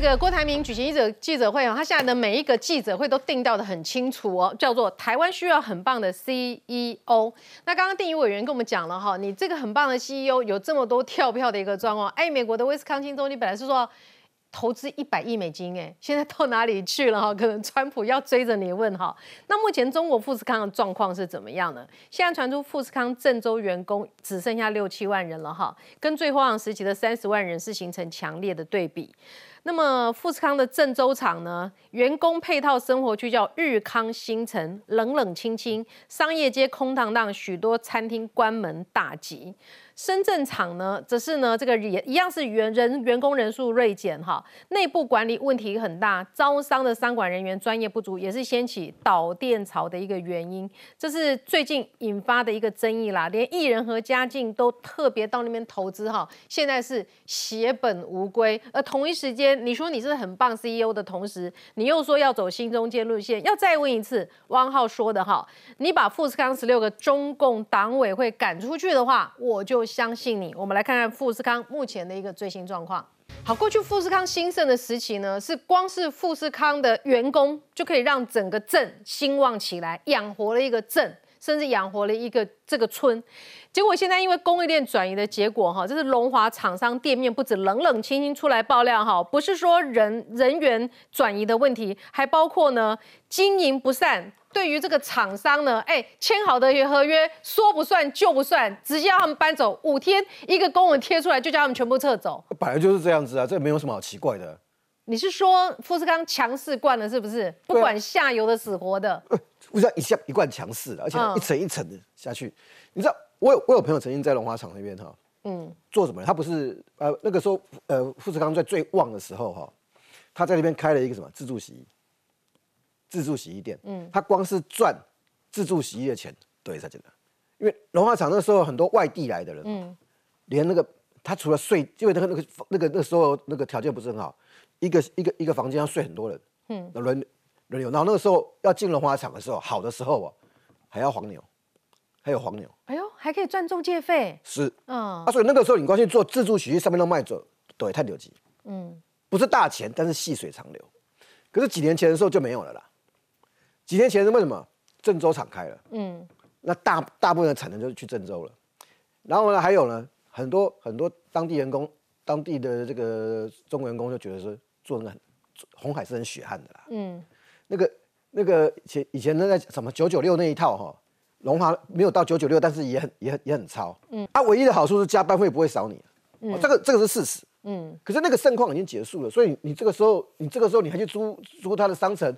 这个郭台铭举行记者记者会哦，他现在的每一个记者会都定调的很清楚哦，叫做台湾需要很棒的 CEO。那刚刚定义委员跟我们讲了哈，你这个很棒的 CEO 有这么多跳票的一个状况，哎，美国的威斯康星州你本来是说。投资一百亿美金，哎，现在到哪里去了哈？可能川普要追着你问哈。那目前中国富士康的状况是怎么样呢？现在传出富士康郑州员工只剩下六七万人了哈，跟最荒凉时期的三十万人是形成强烈的对比。那么富士康的郑州厂呢，员工配套生活区叫日康新城，冷冷清清，商业街空荡荡，许多餐厅关门大吉。深圳厂呢，则是呢，这个也一样是员人员工人数锐减哈，内部管理问题很大，招商的商管人员专业不足，也是掀起导电潮的一个原因。这是最近引发的一个争议啦，连艺人和嘉靖都特别到那边投资哈，现在是血本无归。而同一时间，你说你是很棒 CEO 的同时，你又说要走新中间路线，要再问一次汪浩说的哈，你把富士康十六个中共党委会赶出去的话，我就。相信你，我们来看看富士康目前的一个最新状况。好，过去富士康兴盛的时期呢，是光是富士康的员工就可以让整个镇兴旺起来，养活了一个镇，甚至养活了一个这个村。结果现在因为供应链转移的结果，哈，这是龙华厂商店面不止冷冷清清出来爆料，哈，不是说人人员转移的问题，还包括呢经营不善。对于这个厂商呢，哎，签好的合约说不算就不算，直接让他们搬走，五天一个公文贴出来就叫他们全部撤走。本来就是这样子啊，这没有什么好奇怪的。你是说富士康强势惯了是不是？不管下游的死活的，富士康一下一贯强势，而且一层一层的下去。你知道，我有我有朋友曾经在龙华厂那边哈，嗯，做什么？他不是呃那个时候呃富士康在最旺的时候哈，他在那边开了一个什么自助洗衣。自助洗衣店，嗯，他光是赚自助洗衣的钱都也在这个，因为龙华厂那时候很多外地来的人，嗯，连那个他除了睡，因为那个那个那个那时候那个条件不是很好，一个一个一个房间要睡很多人，嗯，轮轮流，然后那个时候要进龙华厂的时候，好的时候哦，还要黄牛，还有黄牛，哎呦，还可以赚中介费，是，嗯，啊，所以那个时候你光去做自助洗衣，上面都卖走，对，太牛级，嗯，不是大钱，但是细水长流，可是几年前的时候就没有了啦。几年前是为什么郑州厂开了？嗯，那大大部分的产能就是去郑州了。然后呢，还有呢，很多很多当地员工、当地的这个中国员工就觉得说，做那个很红海是很血汗的啦。嗯，那个那个前以前那在什么九九六那一套哈，龙华没有到九九六，但是也很也很也很超。嗯，它唯一的好处是加班费不会少你。嗯，这个这个是事实。嗯，可是那个盛况已经结束了，所以你这个时候你这个时候你还去租租他的商城。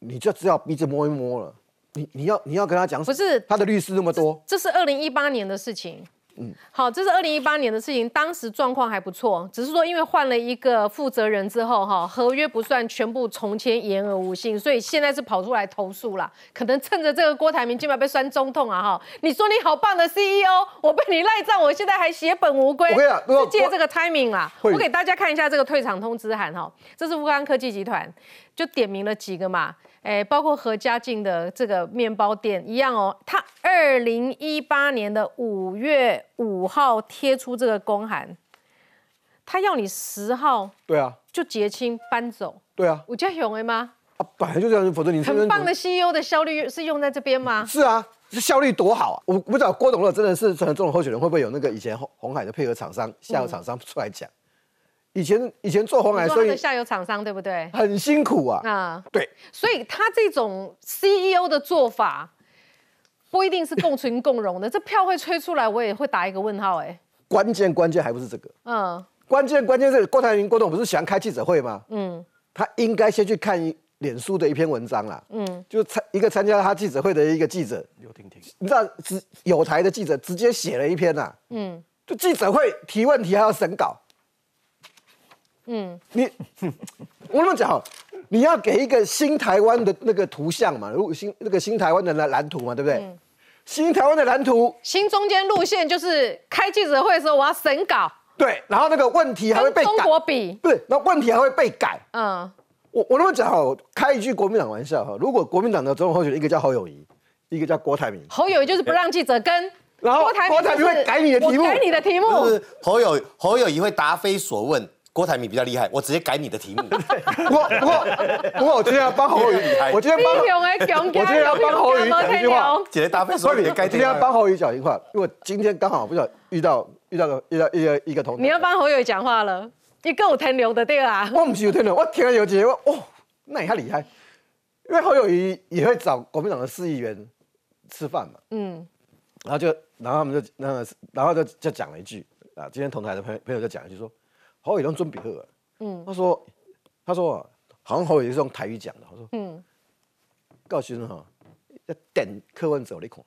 你就只要鼻子摸一摸了，你你要你要跟他讲，不是他的律师那么多，这是二零一八年的事情。嗯，好，这是二零一八年的事情，当时状况还不错，只是说因为换了一个负责人之后，哈，合约不算全部重签，言而无信，所以现在是跑出来投诉了。可能趁着这个郭台铭今晚被酸中痛啊，哈，你说你好棒的 CEO，我被你赖账，我现在还血本无归。我跟你讲，是借这个 timing 啦。我给大家看一下这个退场通知函，哈，这是富康科技集团，就点名了几个嘛。哎，包括何家劲的这个面包店一样哦，他二零一八年的五月五号贴出这个公函，他要你十号对啊，就结清搬走。对啊，我叫勇哎吗？啊，本来就这样，否则你很棒的 CEO 的效率是用在这边吗？是啊，这效率多好啊！我不知道郭董乐真的是成了这种候选人，会不会有那个以前红红海的配合厂商、下游厂商出来讲？以前以前做红海，所以下游厂商对不对？很辛苦啊。啊，对。所以他这种 CEO 的做法，不一定是共存共荣的。这票会吹出来，我也会打一个问号。哎，关键关键还不是这个。嗯。关键关键是郭台铭郭董不是喜欢开记者会吗？嗯。他应该先去看一脸书的一篇文章啦。嗯。就参一个参加他记者会的一个记者刘婷婷，你知道，直有台的记者直接写了一篇呐。嗯。就记者会提问题还要审稿。嗯，你我那么讲，你要给一个新台湾的那个图像嘛？如果新那个新台湾的蓝蓝图嘛，对不对？新台湾的蓝图，新中间路线就是开记者会的时候我要审稿，对，然后那个问题还会被中国比，不是，那问题还会被改。嗯，我我那么讲哈，开一句国民党玩笑哈，如果国民党的总统候选人一个叫侯友谊，一个叫郭台铭，侯友谊就是不让记者跟，然后郭台铭会改你的题目，改你的题目，侯友侯友谊会答非所问。郭台铭比较厉害，我直接改你的题目。不过不过不过，我今天要帮侯宇，我今天帮 我今天要帮侯宇讲一句话。姐姐搭配说你的该今天要帮侯宇讲一句话，因为今天刚好不巧遇到遇到个遇到一个一个同你要帮侯友讲话了，你跟我天流的对啊？我不是有天流，我听了有几个哦，那你还厉害，因为侯友谊也会找国民党的市议员吃饭嘛，嗯，然后就然后他们就那然后就就讲了一句啊，今天同台的朋友朋友就讲一句说。侯友谊准备好了，嗯，他说，他说啊，好像侯友谊是用台语讲的，他说，嗯，告诉你哈，要等柯文哲你看，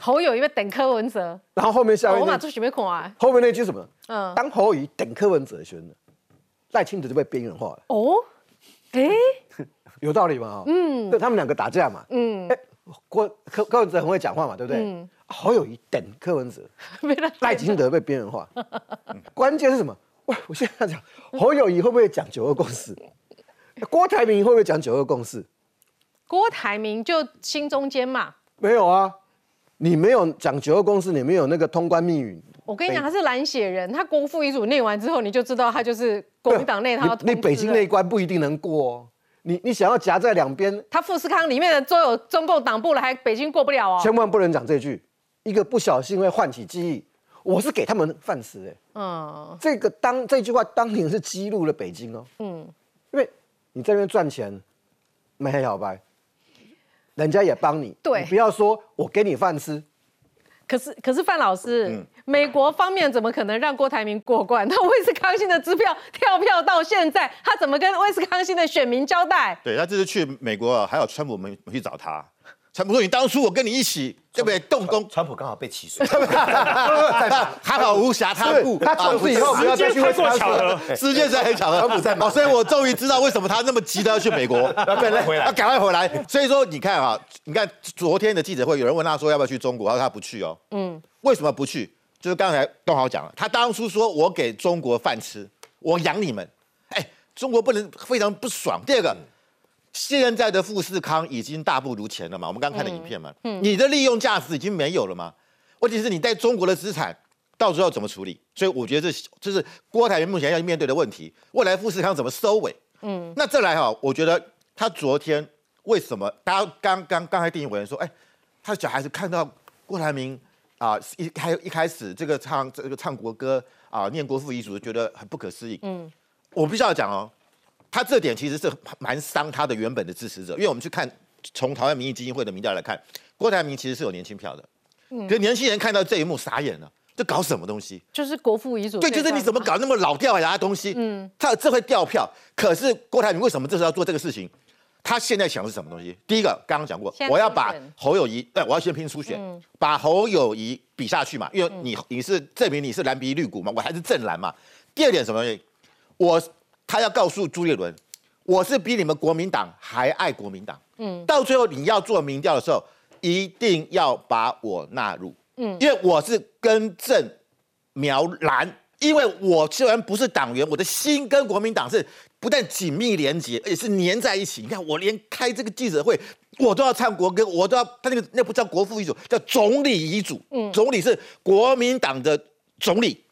侯友谊要等柯文哲，然后后面下面，我马出准备看啊，后面那句什么？嗯，当侯友谊等柯文哲的时候，赖清德就被边缘化了。哦，哎，有道理吗？嗯，对他们两个打架嘛，嗯，哎，郭柯柯文哲很会讲话嘛，对不对？嗯，侯友谊等柯文哲，赖清德被边缘化，关键是什么？喂，我现在讲侯友谊会不会讲九二共识？郭台铭会不会讲九二共识？郭台铭就心中间嘛。没有啊，你没有讲九二共识，你没有那个通关密语。我跟你讲，他是蓝血人，他国父遗嘱念完之后，你就知道他就是国民党内他要你北京那一关不一定能过。你你想要夹在两边，他富士康里面的都有中共党部了，还北京过不了哦。千万不能讲这句，一个不小心会唤起记忆。我是给他们饭吃哎，嗯，这个当这句话当年是激怒了北京哦，嗯，因为你在那边赚钱没黑小白，人家也帮你，对，不要说我给你饭吃，可是可是范老师，美国方面怎么可能让郭台铭过关？那威斯康星的支票跳票到现在，他怎么跟威斯康星的选民交代？对他这次去美国，还有川普们去找他。川普说：“你当初我跟你一起，对不对？动工。”川普刚好被起诉，还好无暇他顾。他从此以后不要再去会做巧合，世界在很巧合。川普在哦，所以我终于知道为什么他那么急的要去美国，要赶快回来，要赶快回来。所以说，你看啊，你看昨天的记者会，有人问他说要不要去中国，他说他不去哦。嗯，为什么不去？就是刚才东豪讲了，他当初说我给中国饭吃，我养你们，哎，中国不能非常不爽。第二个。现在的富士康已经大不如前了嘛？我们刚刚看的影片嘛，你的利用价值已经没有了吗？问题是你在中国的资产到时候要怎么处理？所以我觉得这这是郭台铭目前要面对的问题。未来富士康怎么收尾？嗯，那再来哈，我觉得他昨天为什么大家刚刚刚才电影委员说，哎，他的小孩子看到郭台铭啊一开一开始这个唱这个唱国歌啊念国父遗嘱，觉得很不可思议。嗯，我必须要讲哦。他这点其实是蛮伤他的原本的支持者，因为我们去看从台湾民意基金会的民调来看，郭台铭其实是有年轻票的，嗯，可年轻人看到这一幕傻眼了，这搞什么东西？就是国父遗嘱，对，就是你怎么搞那么老掉牙的东西？嗯，他这会掉票，可是郭台铭为什么这时候要做这个事情？他现在想的是什么东西？第一个刚刚讲过，我要把侯友谊，对，我要先拼初选，把侯友谊比下去嘛，因为你你是证明你是蓝鼻绿骨嘛，我还是正蓝嘛。第二点什么东西？我。他要告诉朱立伦，我是比你们国民党还爱国民党。嗯，到最后你要做民调的时候，一定要把我纳入。嗯，因为我是根正苗蓝，因为我虽然不是党员，我的心跟国民党是不但紧密连结，而且是粘在一起。你看，我连开这个记者会，我都要唱国歌，我都要他那个那不叫国父遗嘱，叫总理遗嘱。嗯，总理是国民党的总理，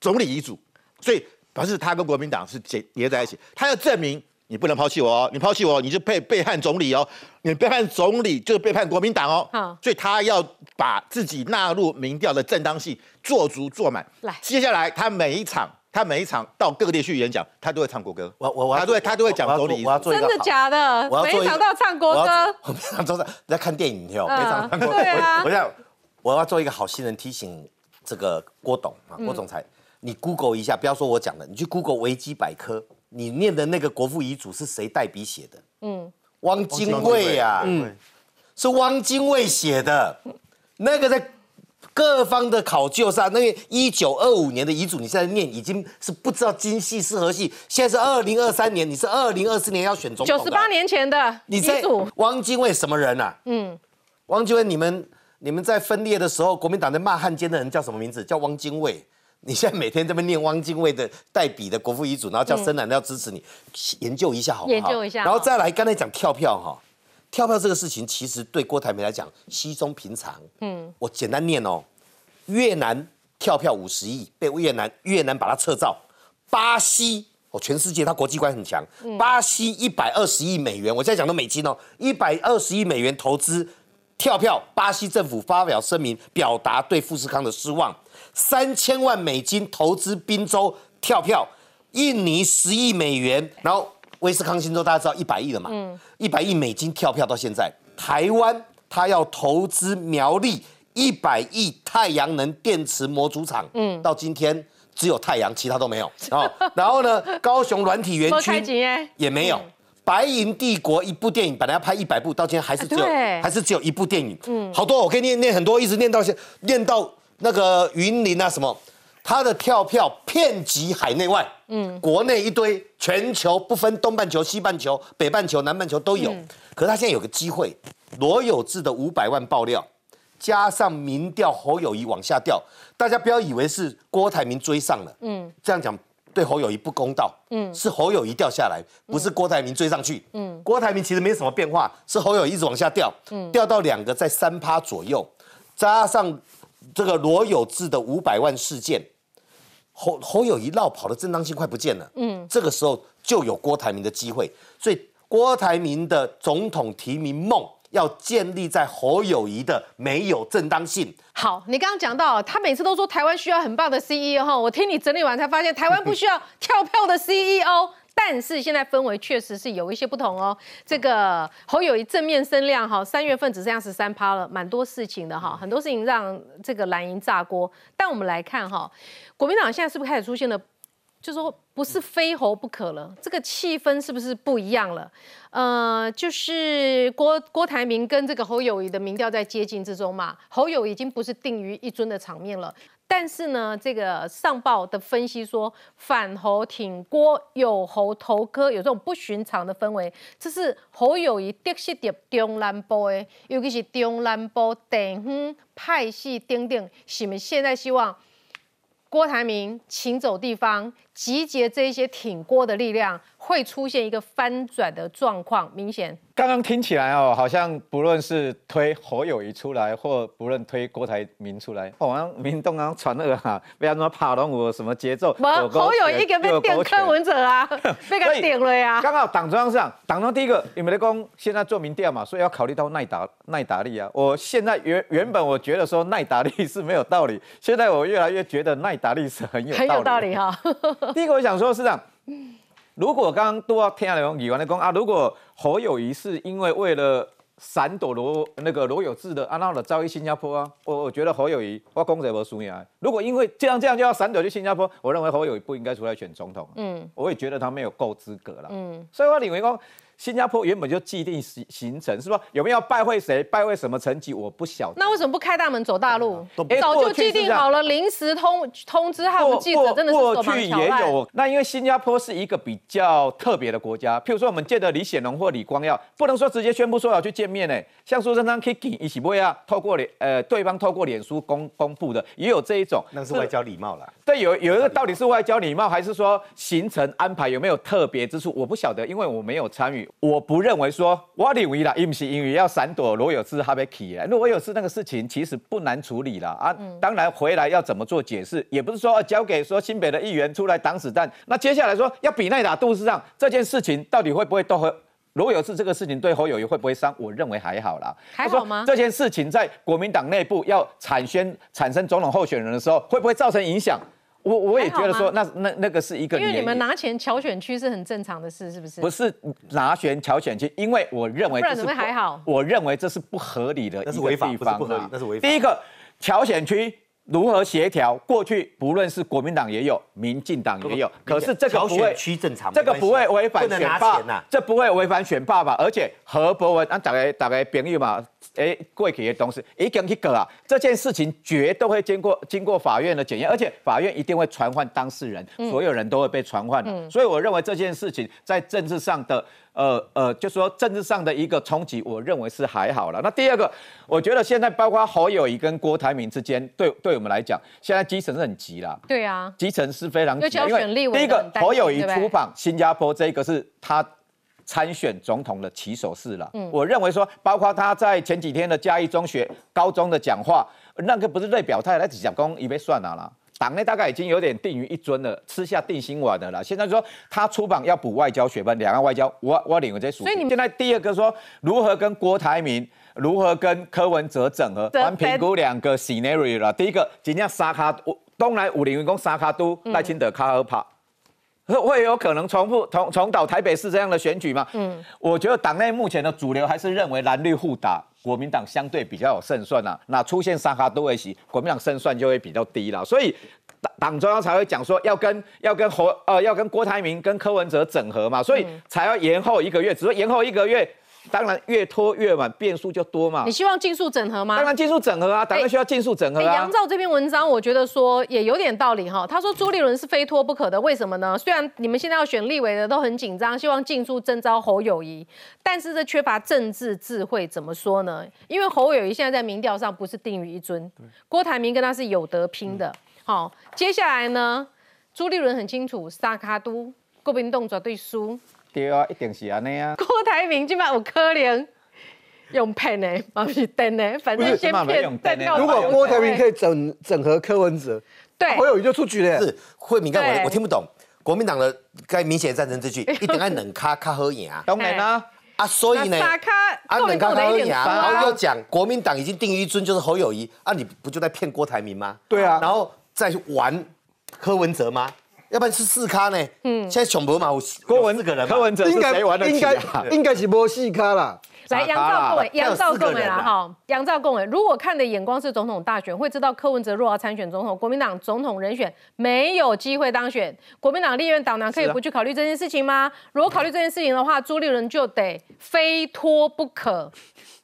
总理遗嘱，所以。表示他跟国民党是结结在一起，他要证明你不能抛弃我哦，你抛弃我你就背背叛总理哦，你背叛总理就是背叛国民党哦，所以他要把自己纳入民调的正当性做足做满。来，接下来他每一场他每一场到各地去演讲，他都会唱国歌。我我我，他都会他都会讲总理。我要做真的假的？每一场都要唱国歌。我每场都在在看电影，哦，每场唱国歌。我要 我要做一个好心人，提醒这个郭董啊，郭总裁。你 Google 一下，不要说我讲的，你去 Google 维基百科，你念的那个国父遗嘱是谁代笔写的？嗯，汪精卫呀，嗯，是汪精卫写的。那个在各方的考究上，那个一九二五年的遗嘱，你现在念已经是不知道今系是何系。现在是二零二三年，你是二零二四年要选总统九十八年前的遗嘱。汪精卫什么人啊？嗯，汪精卫，你们你们在分裂的时候，国民党在骂汉奸的人叫什么名字？叫汪精卫。你现在每天这边念汪精卫的代笔的国父遗嘱，然后叫深蓝要支持你，研究一下好不好？研究一下，然后再来刚才讲跳票哈，跳票这个事情其实对郭台铭来讲稀松平常。嗯，我简单念哦，越南跳票五十亿被越南越南把它撤照，巴西哦，全世界它国际观很强。巴西一百二十亿美元，我现在讲的美金哦，一百二十亿美元投资跳票，巴西政府发表声明表达对富士康的失望。三千万美金投资宾州跳票，印尼十亿美元，然后威斯康星州大家知道一百亿了嘛？嗯，一百亿美金跳票到现在，台湾他要投资苗栗。一百亿太阳能电池模组厂，嗯，到今天只有太阳，其他都没有。哦，然后呢，高雄软体园区也没有。白银帝国一部电影本来要拍一百部，到今天还是只有还是只有一部电影。嗯，好多我可以念念很多，一直念到现念到那个云林啊什么，他的跳票遍及海内外，嗯，国内一堆，全球不分东半球、西半球、北半球、南半球都有。可是他现在有个机会，罗有志的五百万爆料。加上民调侯友谊往下掉，大家不要以为是郭台铭追上了，嗯，这样讲对侯友谊不公道，嗯，是侯友谊掉下来，不是郭台铭追上去，嗯，郭台铭其实没什么变化，是侯友谊一直往下掉，嗯，掉到两个在三趴左右，加上这个罗有志的五百万事件，侯侯友谊绕跑的正当性快不见了，嗯，这个时候就有郭台铭的机会，所以郭台铭的总统提名梦。要建立在侯友谊的没有正当性。好，你刚刚讲到，他每次都说台湾需要很棒的 CEO 哈，我听你整理完才发现，台湾不需要跳票的 CEO。但是现在氛围确实是有一些不同哦。这个侯友谊正面声量哈，三月份只剩下十三趴了，蛮多事情的哈，很多事情让这个蓝营炸锅。但我们来看哈，国民党现在是不是开始出现了？就说不是非侯不可了，这个气氛是不是不一样了？呃，就是郭郭台铭跟这个侯友谊的民调在接近之中嘛，侯友已经不是定于一尊的场面了。但是呢，这个上报的分析说反侯挺郭，有侯投科，有这种不寻常的氛围，这是侯友谊得势的中南部的，尤其是中南部地方派系等等，是咪现在希望？郭台铭请走地方，集结这一些挺郭的力量，会出现一个翻转的状况，明显。刚刚听起来哦，好像不论是推侯友谊出来，或不论推郭台铭出来，好像民动刚传那个哈，不要那么怕动我什么节奏。侯友谊个被电柯文哲啊，被他点了呀。刚好党中央上，党中央第一个，你们的工现在做民调嘛，所以要考虑到耐打耐打力啊。我现在原原本我觉得说耐打力是没有道理，现在我越来越觉得耐打力是很有很有道理哈。第一个我想说是这样。如果刚刚都要听了李完的讲啊，如果侯友谊是因为为了闪躲罗那个罗有志的，啊，那了遭遇新加坡啊，我我觉得侯友谊我公者不输赢啊。如果因为这样这样就要闪躲去新加坡，我认为侯友谊不应该出来选总统。嗯，我也觉得他没有够资格了。嗯，所以我李为讲。新加坡原本就既定行行程，是吧？有没有拜会谁？拜会什么层级？我不晓得。那为什么不开大门走大路？早就既定好了，临时通通知他们记者，真的是过去也有。那因为新加坡是一个比较特别的国家，譬如说我们见的李显龙或李光耀，不能说直接宣布说要去见面呢。像苏贞昌、Kiki 一起不会啊，透过脸呃对方透过脸书公公布的，也有这一种。那是外交礼貌了。对，有有一个到底是外交礼貌，还是说行程安排有没有特别之处？我不晓得，因为我没有参与，我不认为。说我认为啦，因不是因为要闪躲罗有志他被起来，罗有志那个事情其实不难处理了啊。当然回来要怎么做解释，也不是说交给说新北的议员出来挡子弹。那接下来说要比奈打杜氏上这件事情到底会不会都和罗有志这个事情对侯友谊会不会伤？我认为还好啦。还好吗？这件事情在国民党内部要产宣产生总统候选人的时候，会不会造成影响？我我也觉得说，那那那个是一个，因为你们拿钱乔选区是很正常的事，是不是？不是拿钱乔选区，因为我认为不然怎么还好？我认为这是不合理的，那是违法，不是不合理，那是违法。第一个乔选区。如何协调？过去不论是国民党也有，民进党也有，可是这个不会区正常，这个不会违反选罢，这不会违反选罢吧。而且何伯文啊，大概大概朋友嘛，哎，过去的东西已经去搞啊，这件事情绝对会经过经过法院的检验，而且法院一定会传唤当事人，所有人都会被传唤。所以我认为这件事情在政治上的。呃呃，就说政治上的一个冲击，我认为是还好了。那第二个，我觉得现在包括侯友谊跟郭台铭之间，对对我们来讲，现在基层是很急啦。对啊，基层是非常急，因为第一个侯友谊出访新加坡，这个是他参选总统的起手式了。嗯，我认为说，包括他在前几天的嘉义中学高中的讲话，那个不是在表态，那只讲公已被算了啦。党内大概已经有点定于一尊了，吃下定心丸的了。现在说他出榜要补外交学分，两岸外交，我我领我这属。所以你们现在第二个说如何跟郭台铭，如何跟柯文哲整合，咱评估两个 scenario 了。第一个，今天沙卡东来五零员工沙卡都赖清德卡尔帕。会有可能重复重重蹈台北市这样的选举吗？嗯，我觉得党内目前的主流还是认为蓝绿互打，国民党相对比较有胜算啊。那出现沙哈都会席，国民党胜算就会比较低了。所以党党中央才会讲说要跟要跟侯呃要跟郭台铭跟柯文哲整合嘛，所以才要延后一个月，只是延后一个月。当然，越拖越晚，变数就多嘛。你希望尽速整合吗？当然，尽速整合啊！当然需要尽速整合啊。杨照这篇文章，我觉得说也有点道理哈。他说朱立伦是非拖不可的，为什么呢？虽然你们现在要选立委的都很紧张，希望尽速征召侯友谊，但是这缺乏政治智慧，怎么说呢？因为侯友谊现在在民调上不是定于一尊，郭台铭跟他是有得拼的。好，接下来呢，朱立伦很清楚，沙卡都国民党绝对输。对啊，一定是安尼啊。郭台铭今晚有可能用骗的，不是真的，反正先骗。如果郭台铭可以整整合柯文哲，对，侯友谊就出局了。是慧敏，刚我我听不懂国民党的该明显赞成这句，一定按冷卡卡喝牙。当然啦，啊，所以呢，啊冷卡喝牙，然后又讲国民党已经定于一尊就是侯友谊，啊，你不就在骗郭台铭吗？对啊，然后再玩柯文哲吗？要不然是四咖呢？嗯，现在穷博嘛，郭文这个人，柯文哲应该玩的？应该应该是波四咖啦。来，杨兆共伟，杨兆共伟啦，哈，杨兆共伟。如果看的眼光是总统大选，会知道柯文哲若要参选总统，国民党总统人选没有机会当选。国民党立院党囊可以不去考虑这件事情吗？如果考虑这件事情的话，朱立伦就得非拖不可。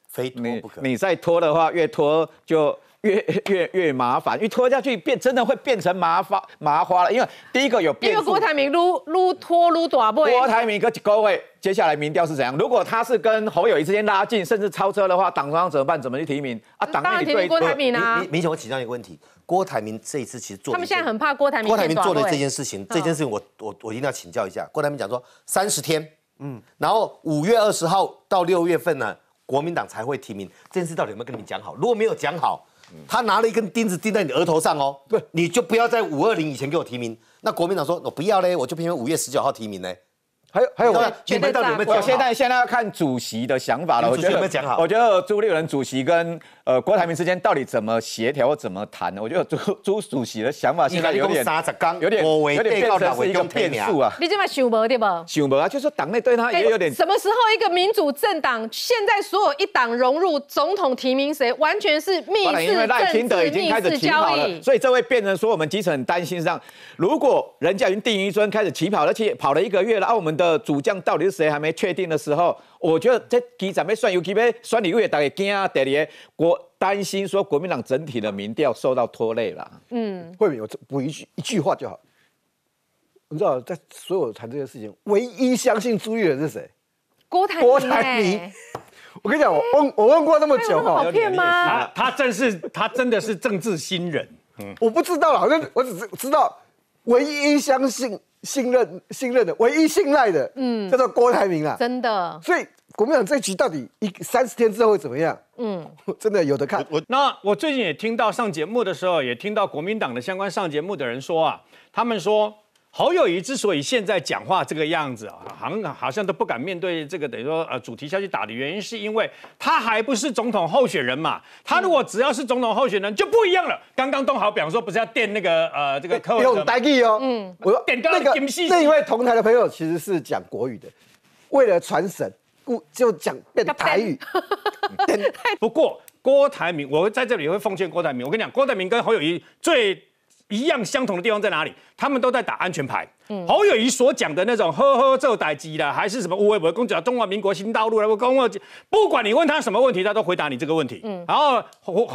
非拖不可。你再拖的话，越拖就。越越越麻烦，因为拖下去变真的会变成麻花麻花了。因为第一个有变，因为郭台铭撸撸拖撸短不？郭台铭跟各位接下来民调是怎样？如果他是跟侯友谊之间拉近，甚至超车的话，党中央怎么办？怎么去提名啊？当然提名郭台铭啊！明显我请教一个问题：郭台铭这一次其实做，他们现在很怕郭台铭。郭台铭做的这件事情，这件事情我我我一定要请教一下。郭台铭讲说三十天，嗯，然后五月二十号到六月份呢，国民党才会提名。这件事到底有没有跟你们讲好？如果没有讲好。他拿了一根钉子钉在你额头上哦，对，你就不要在五二零以前给我提名。那国民党说，我不要嘞，我就偏偏五月十九号提名嘞。还有还有，前面到底有没有讲好？现在现在要看主席的想法了。我觉得有没有讲好？我觉得朱立伦主席跟呃郭台铭之间到底怎么协调、怎么谈呢？我觉得朱朱主席的想法现在有点有点有点变成是一个变数啊。你这么想无对不？想无啊，就是党内对他也有点。什么时候一个民主政党现在所有一党融入总统提名谁，完全是密室政治、密室交易。所以这会变成说，我们基层很担心上，如果人家已经定一尊开始起跑，而且跑了一个月了，啊，我们的主将到底。是谁还没确定的时候，我觉得这基准备算有机会算礼物，大家惊啊！第二，国担心说国民党整体的民调受到拖累了。嗯，会有补一句一句话就好。你知道，在所有谈这件事情，唯一相信朱立伦是谁？郭台郭台铭。我跟你讲，我问我问过那么久哈，好骗吗？他正是他真的是政治新人。嗯，我不知道了，好像我只是知道唯一相信。信任信任的唯一信赖的，嗯，叫做郭台铭啊，真的。所以国民党这局到底一三十天之后会怎么样？嗯，真的有的看。我那我最近也听到上节目的时候，也听到国民党的相关上节目的人说啊，他们说。侯友谊之所以现在讲话这个样子啊，好像好像都不敢面对这个等于说呃主题下去打的原因，是因为他还不是总统候选人嘛。他如果只要是总统候选人就不一样了。刚刚东豪比方说不是要垫那个呃这个客用代替哦，嗯，我点那个那一位同台的朋友其实是讲国语的，为了传神，故就讲变台语。不过郭台铭，我在这里会奉劝郭台铭，我跟你讲，郭台铭跟侯友谊最。一样相同的地方在哪里？他们都在打安全牌。侯友谊所讲的那种呵呵这歹机的，还是什么无为不为公讲中华民国新道路了？我公我不管你问他什么问题，他都回答你这个问题。嗯，然后我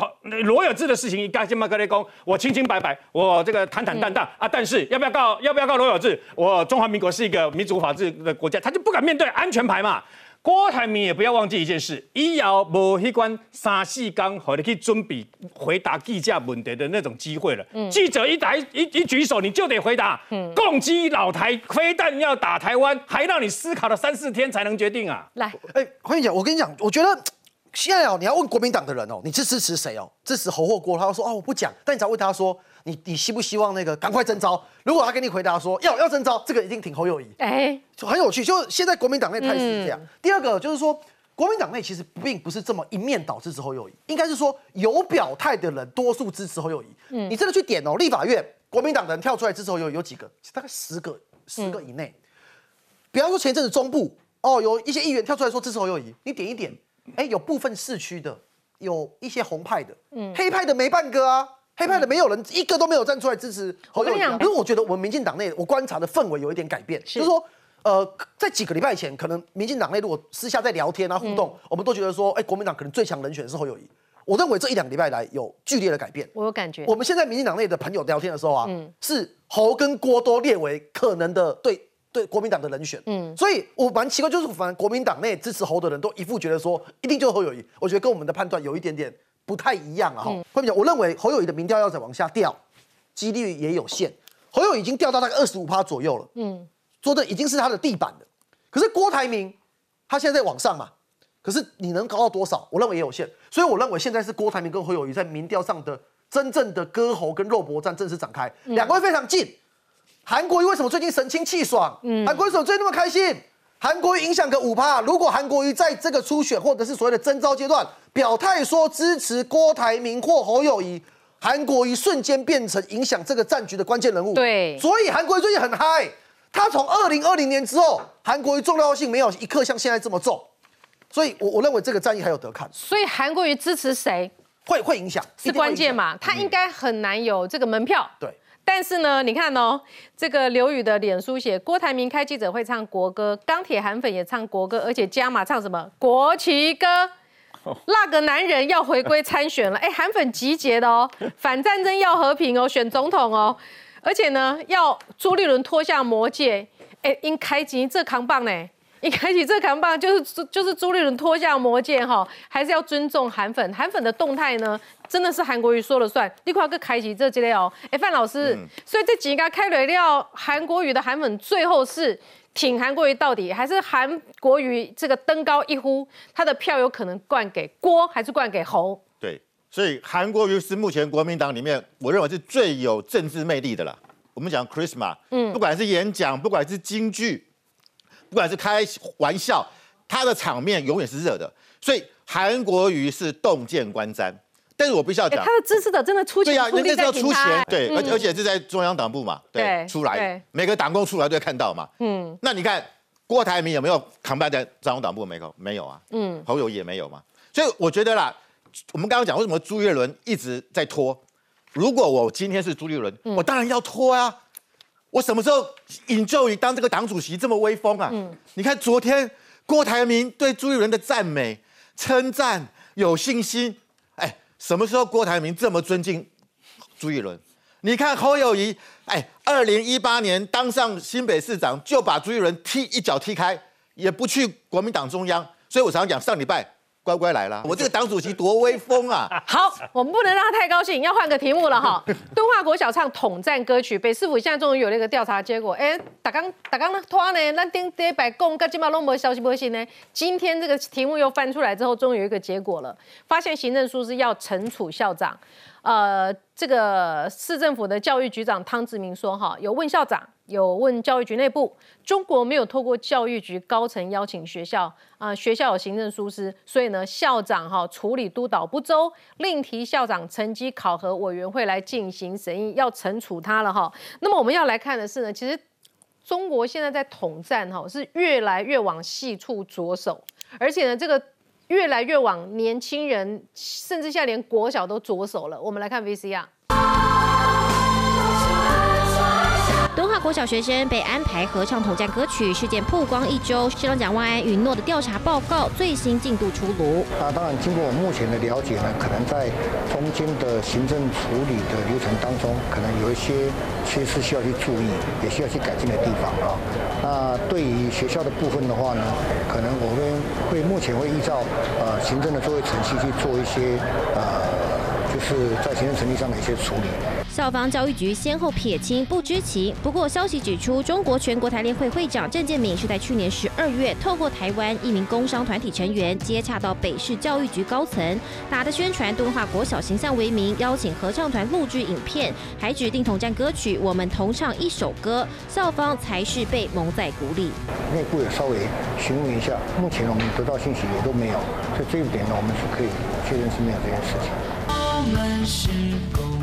罗有志的事情，该先把格雷公，我清清白白，我这个坦坦荡荡啊。但是要不要告？要不要告罗有志？我中华民国是一个民主法治的国家，他就不敢面对安全牌嘛。郭台铭也不要忘记一件事，以后无迄关三四天，和你去准备回答记者问题的那种机会了。记者一打一一举手，你就得回答。攻击老台，非但要打台湾，还让你思考了三四天才能决定啊！来，哎，欢迎讲，我跟你讲，我觉得现在哦，你要问国民党的人哦，你是支持谁哦？支持侯或郭？他说哦，我不讲。但你只要问他说，你你希不希望那个赶快征召？如果他跟你回答说要要征召，这个一定挺侯友谊。哎，就很有趣。就现在国民党内态势是这样。第二个就是说，国民党内其实并不是这么一面倒支持侯友谊，应该是说有表态的人多数支持侯友谊。嗯，你真的去点哦，立法院国民党的人跳出来支持侯友谊有几个？大概十个，十个以内。比方说前阵子中部哦，有一些议员跳出来说支持侯友谊，你点一点。哎，有部分市区的，有一些红派的，嗯，黑派的没半个啊，黑派的没有人一个都没有站出来支持侯友宜。因为我觉得我们民进党内，我观察的氛围有一点改变，就是说，呃，在几个礼拜前，可能民进党内如果私下在聊天啊互动，我们都觉得说，哎，国民党可能最强人选是侯友谊。我认为这一两个礼拜来有剧烈的改变，我有感觉。我们现在民进党内的朋友聊天的时候啊，是侯跟郭都列为可能的对。对国民党的人选，嗯，所以我蛮奇怪，就是反正国民党内支持侯的人都一副觉得说一定就是侯友谊，我觉得跟我们的判断有一点点不太一样啊。哈，会不讲？我认为侯友谊的民调要再往下掉，几率也有限。侯友已经掉到大概二十五趴左右了，嗯，说的已经是他的地板了。可是郭台铭他现在在往上嘛，可是你能高到多少？我认为也有限。所以我认为现在是郭台铭跟侯友谊在民调上的真正的割喉跟肉搏战正式展开，两个会非常近。韩国瑜为什么最近神清气爽？嗯，韩国瑜怎么最近那么开心？韩国瑜影响个五趴，如果韩国瑜在这个初选或者是所谓的征召阶段表态说支持郭台铭或侯友谊，韩国瑜瞬间变成影响这个战局的关键人物。对，所以韩国瑜最近很嗨。他从二零二零年之后，韩国瑜重要性没有一刻像现在这么重。所以，我我认为这个战役还有得看。所以韩国瑜支持谁，会会影响，是关键嘛？他应该很难有这个门票。对。但是呢，你看哦，这个刘宇的脸书写郭台铭开记者会唱国歌，钢铁韩粉也唱国歌，而且加码唱什么？国旗歌，那个男人要回归参选了，哎，韩粉集结的哦，反战争要和平哦，选总统哦，而且呢，要朱立伦脱下魔戒，哎，应开机这扛棒呢。一开启这扛棒就是就是朱立伦脱下魔戒哈，还是要尊重韩粉，韩粉的动态呢，真的是韩国瑜说了算。立刻个开启这之类哦，哎，范老师，所以这几个开雷料，韩国瑜的韩粉最后是挺韩国瑜到底，还是韩国瑜这个登高一呼，他的票有可能灌给郭，还是灌给侯？对，所以韩国瑜是目前国民党里面，我认为是最有政治魅力的啦。我们讲 Christmas，嗯，不管是演讲，不管是京剧。不管是开玩笑，他的场面永远是热的，所以韩国瑜是洞见观瞻。但是我必须要讲，他的支持者真的出钱，对呀，人家要出钱，对，而而且是在中央党部嘛，对，出来，每个党工出来都会看到嘛，嗯，那你看郭台铭有没有扛办在中央党部没有？没有啊，嗯，侯友也没有嘛，所以我觉得啦，我们刚刚讲为什么朱月伦一直在拖，如果我今天是朱立伦，我当然要拖啊。我什么时候引咎于当这个党主席这么威风啊？嗯，你看昨天郭台铭对朱立伦的赞美、称赞、有信心，哎，什么时候郭台铭这么尊敬朱立伦？你看侯友谊，哎，二零一八年当上新北市长就把朱立伦踢一脚踢开，也不去国民党中央，所以我常常讲上礼拜。乖乖来了，我这个党主席多威风啊！好，我们不能让他太高兴，要换个题目了哈。敦化国小唱统战歌曲，北市府现在终于有那个调查结果。哎，打刚打刚呢？拖呢？那丁爹百公跟金马龙博消息不行呢？今天这个题目又翻出来之后，终于有一个结果了，发现行政书是要惩处校长。呃，这个市政府的教育局长汤志明说，哈，有问校长，有问教育局内部，中国没有透过教育局高层邀请学校，啊，学校有行政疏失，所以呢，校长哈处理督导不周，另提校长成绩考核委员会来进行审议，要惩处他了哈。那么我们要来看的是呢，其实中国现在在统战哈，是越来越往细处着手，而且呢，这个。越来越往年轻人，甚至现在连国小都着手了。我们来看 VCR。国小学生被安排合唱统战歌曲事件曝光一周，市长蒋万安允诺的调查报告最新进度出炉。那当然，经过我目前的了解呢，可能在中间的行政处理的流程当中，可能有一些缺失需要去注意，也需要去改进的地方啊。那对于学校的部分的话呢，可能我们会目前会依照呃行政的作业程序去做一些呃。就是在行政程序上的一些处理。校方教育局先后撇清不知情，不过消息指出，中国全国台联会会长郑建敏是在去年十二月透过台湾一名工商团体成员接洽到北市教育局高层，打的宣传敦化国小形象为名，邀请合唱团录制影片，还指定统战歌曲《我们同唱一首歌》，校方才是被蒙在鼓里。内部也稍微询问一下，目前我们得到信息也都没有，所以这一点呢，我们是可以确认是没有这件事情。我们是共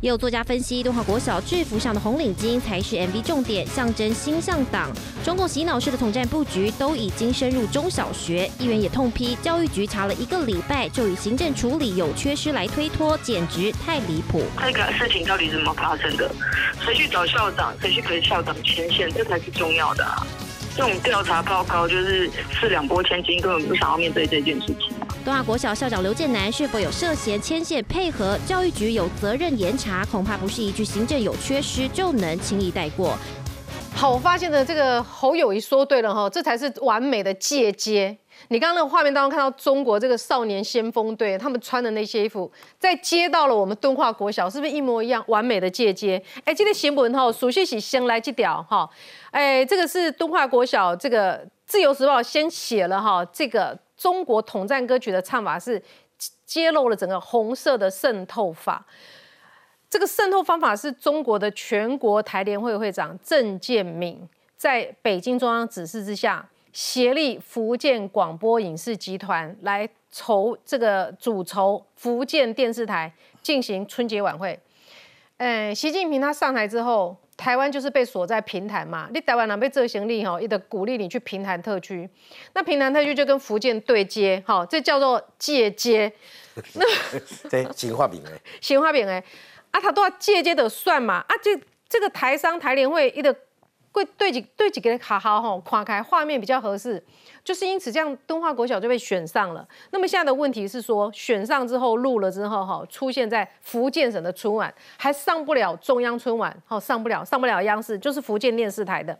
也有作家分析，动画国小制服上的红领巾才是 MV 重点，象征新向党。中共洗脑式的统战布局都已经深入中小学，议员也痛批教育局查了一个礼拜就以行政处理有缺失来推脱，简直太离谱。这个事情到底怎么发生的？谁去找校长？谁去给校长牵线？这才是重要的啊！这种调查报告就是四两拨千斤，根本不想要面对这件事情。东华国小校长刘建南是否有涉嫌牵线配合教育局有责任严查？恐怕不是一句行政有缺失就能轻易带过。好，我发现的这个侯友谊说对了哈，这才是完美的借接。你刚刚那个画面当中看到中国这个少年先锋队，他们穿的那些衣服，在接到了我们敦化国小，是不是一模一样？完美的借接。哎，今天新闻哈，熟悉起先来这条哈，哎，这个是敦化国小这个自由时报先写了哈，这个中国统战歌曲的唱法是揭露了整个红色的渗透法。这个渗透方法是中国的全国台联会会长郑建敏在北京中央指示之下。协力福建广播影视集团来筹这个主筹福建电视台进行春节晚会。哎，习近平他上台之后，台湾就是被锁在平潭嘛。你台湾人被这行李哈，一直鼓励你去平潭特区。那平潭特区就跟福建对接，哈，这叫做借接。那 对，新化饼哎，新化饼哎，啊，他都要借接的算嘛。啊，这这个台商台联会一个。对对几对几个好好吼，跨开画面比较合适，就是因此这样，敦化国小就被选上了。那么现在的问题是说，选上之后录了之后哈，出现在福建省的春晚，还上不了中央春晚，哈，上不了上不了央视，就是福建电视台的。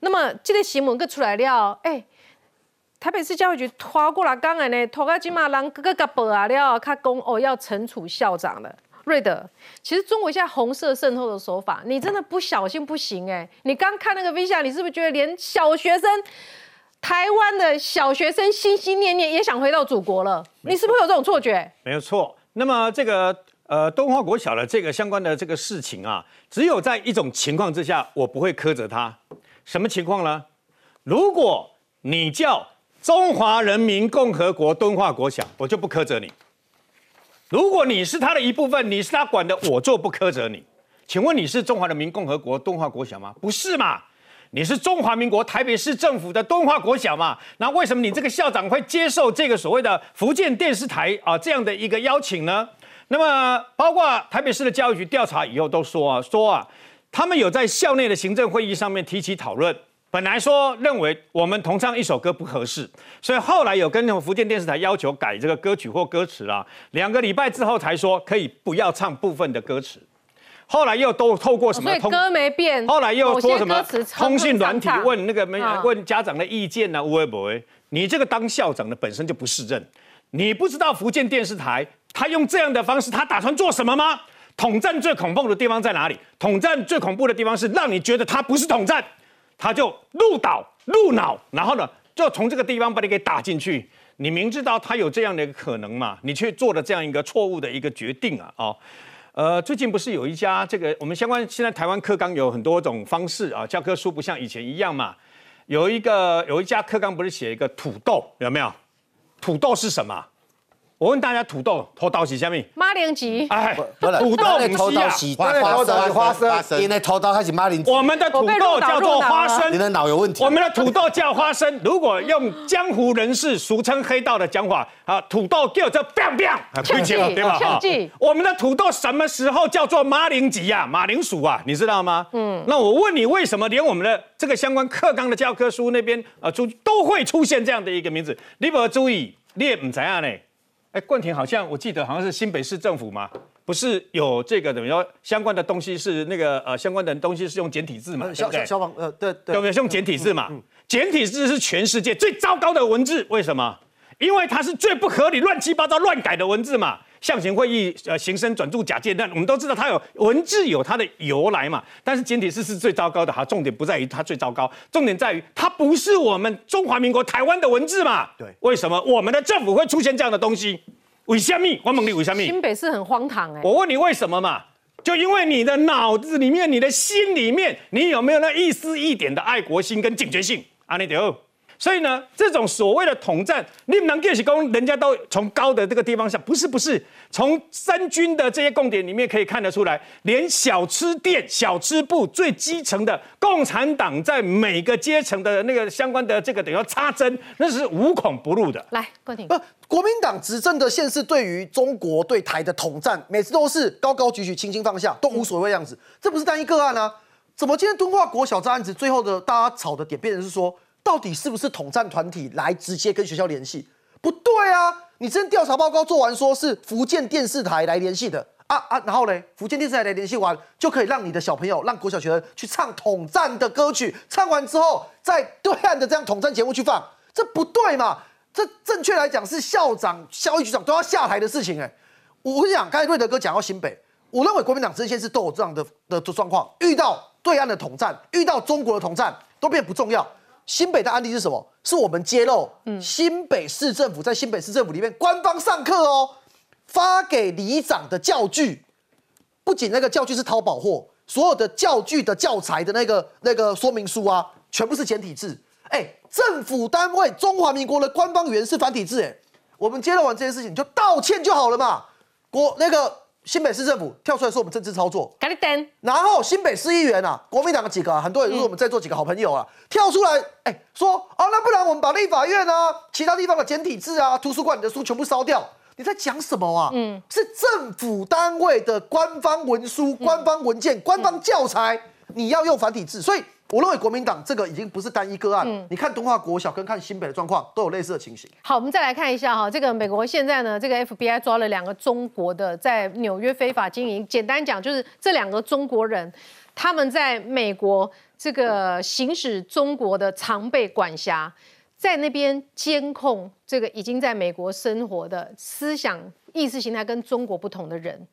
那么这个新闻个出来了，哎，台北市教育局拖过来讲的呢，拖到今嘛人各个个报啊了，他讲哦要惩处校长了。瑞德，其实中国现在红色渗透的手法，你真的不小心不行哎！你刚看那个 V 下，你是不是觉得连小学生，台湾的小学生心心念念也想回到祖国了？你是不是有这种错觉？没有错。那么这个呃，东华国小的这个相关的这个事情啊，只有在一种情况之下，我不会苛责他。什么情况呢？如果你叫中华人民共和国敦化国小，我就不苛责你。如果你是他的一部分，你是他管的，我就不苛责你。请问你是中华人民共和国东华国小吗？不是嘛？你是中华民国台北市政府的东华国小嘛？那为什么你这个校长会接受这个所谓的福建电视台啊这样的一个邀请呢？那么包括台北市的教育局调查以后都说啊说啊，他们有在校内的行政会议上面提起讨论。本来说认为我们同唱一首歌不合适，所以后来有跟福建电视台要求改这个歌曲或歌词啦。两个礼拜之后才说可以不要唱部分的歌词。后来又都透过什么？歌没变。后来又说什么？通讯软体问那个没问家长的意见呢？会不会？你这个当校长的本身就不是任，你不知道福建电视台他用这样的方式，他打算做什么吗？统战最恐怖的地方在哪里？统战最恐怖的地方是让你觉得他不是统战。他就入岛入脑，然后呢，就从这个地方把你给打进去。你明知道他有这样的一个可能嘛，你却做了这样一个错误的一个决定啊！哦，呃，最近不是有一家这个我们相关现在台湾课纲有很多种方式啊，教科书不像以前一样嘛。有一个有一家课纲不是写一个土豆有没有？土豆是什么？我问大家，土豆土豆是什么？马铃薯。哎，土豆不是啊，花生花生，因为土豆还是马铃薯。我们的土豆叫做花生。你的脑有问题。我们的土豆叫花生。如果用江湖人士俗称黑道的讲法，啊，土豆叫做 biang biang，对对吧？哈，我们的土豆什么时候叫做马铃薯呀？马铃薯啊，你知道吗？嗯。那我问你，为什么连我们的这个相关课纲的教科书那边啊，出都会出现这样的一个名字？你不要注意，你也唔知啊呢。哎，冠廷好像我记得好像是新北市政府嘛，不是有这个等于说相关的东西是那个呃相关的东西是用简体字嘛？消消防呃对对，有没有用简体字嘛？简体字是全世界最糟糕的文字，为什么？因为它是最不合理、乱七八糟、乱改的文字嘛。象形会议，呃，形声转注假借，但我们都知道它有文字有它的由来嘛。但是简体字是最糟糕的哈，重点不在于它最糟糕，重点在于它不是我们中华民国台湾的文字嘛。对，为什么我们的政府会出现这样的东西？为什么？我问你为什么？新北是很荒唐哎。我问你为什么嘛？就因为你的脑子里面、你的心里面，你有没有那一丝一点的爱国心跟警觉性？阿尼丢。所以呢，这种所谓的统战，你们能建起攻，人家都从高的这个地方下，不是不是，从三军的这些供点里面可以看得出来，连小吃店、小吃部最基层的共产党在每个阶层的那个相关的这个等于插针，那是无孔不入的。来，郭婷，不，国民党执政的县市对于中国对台的统战，每次都是高高举起、轻轻放下，都无所谓样子，这不是单一个案啊？怎么今天敦化国小这案子最后的大家吵的点变成是说？到底是不是统战团体来直接跟学校联系？不对啊！你这调查报告做完，说是福建电视台来联系的啊啊！然后呢，福建电视台来联系完，就可以让你的小朋友，让国小学生去唱统战的歌曲，唱完之后，在对岸的这样统战节目去放，这不对嘛？这正确来讲是校长、教育局长都要下台的事情哎！我跟你讲，刚才瑞德哥讲到新北，我认为国民党之前是都有这样的的状况，遇到对岸的统战，遇到中国的统战，都变不重要。新北的案例是什么？是我们揭露，新北市政府在新北市政府里面官方上课哦，发给里长的教具，不仅那个教具是淘宝货，所有的教具的教材的那个那个说明书啊，全部是简体字。哎，政府单位中华民国的官方语言是繁体字，哎，我们揭露完这件事情，你就道歉就好了嘛。国那个。新北市政府跳出来说我们政治操作，赶紧等。然后新北市议员啊，国民党的几个，很多人说我们在座几个好朋友啊，跳出来，哎，说啊，那不然我们把立法院啊，其他地方的简体字啊，图书馆里的书全部烧掉。你在讲什么啊？嗯，是政府单位的官方文书、官方文件、官方教材，你要用繁体字，所以。我认为国民党这个已经不是单一个案，你看东华国小跟看新北的状况都有类似的情形。好，我们再来看一下哈，这个美国现在呢，这个 FBI 抓了两个中国的在纽约非法经营。简单讲就是这两个中国人，他们在美国这个行使中国的常备管辖，在那边监控这个已经在美国生活的思想意识形态跟中国不同的人。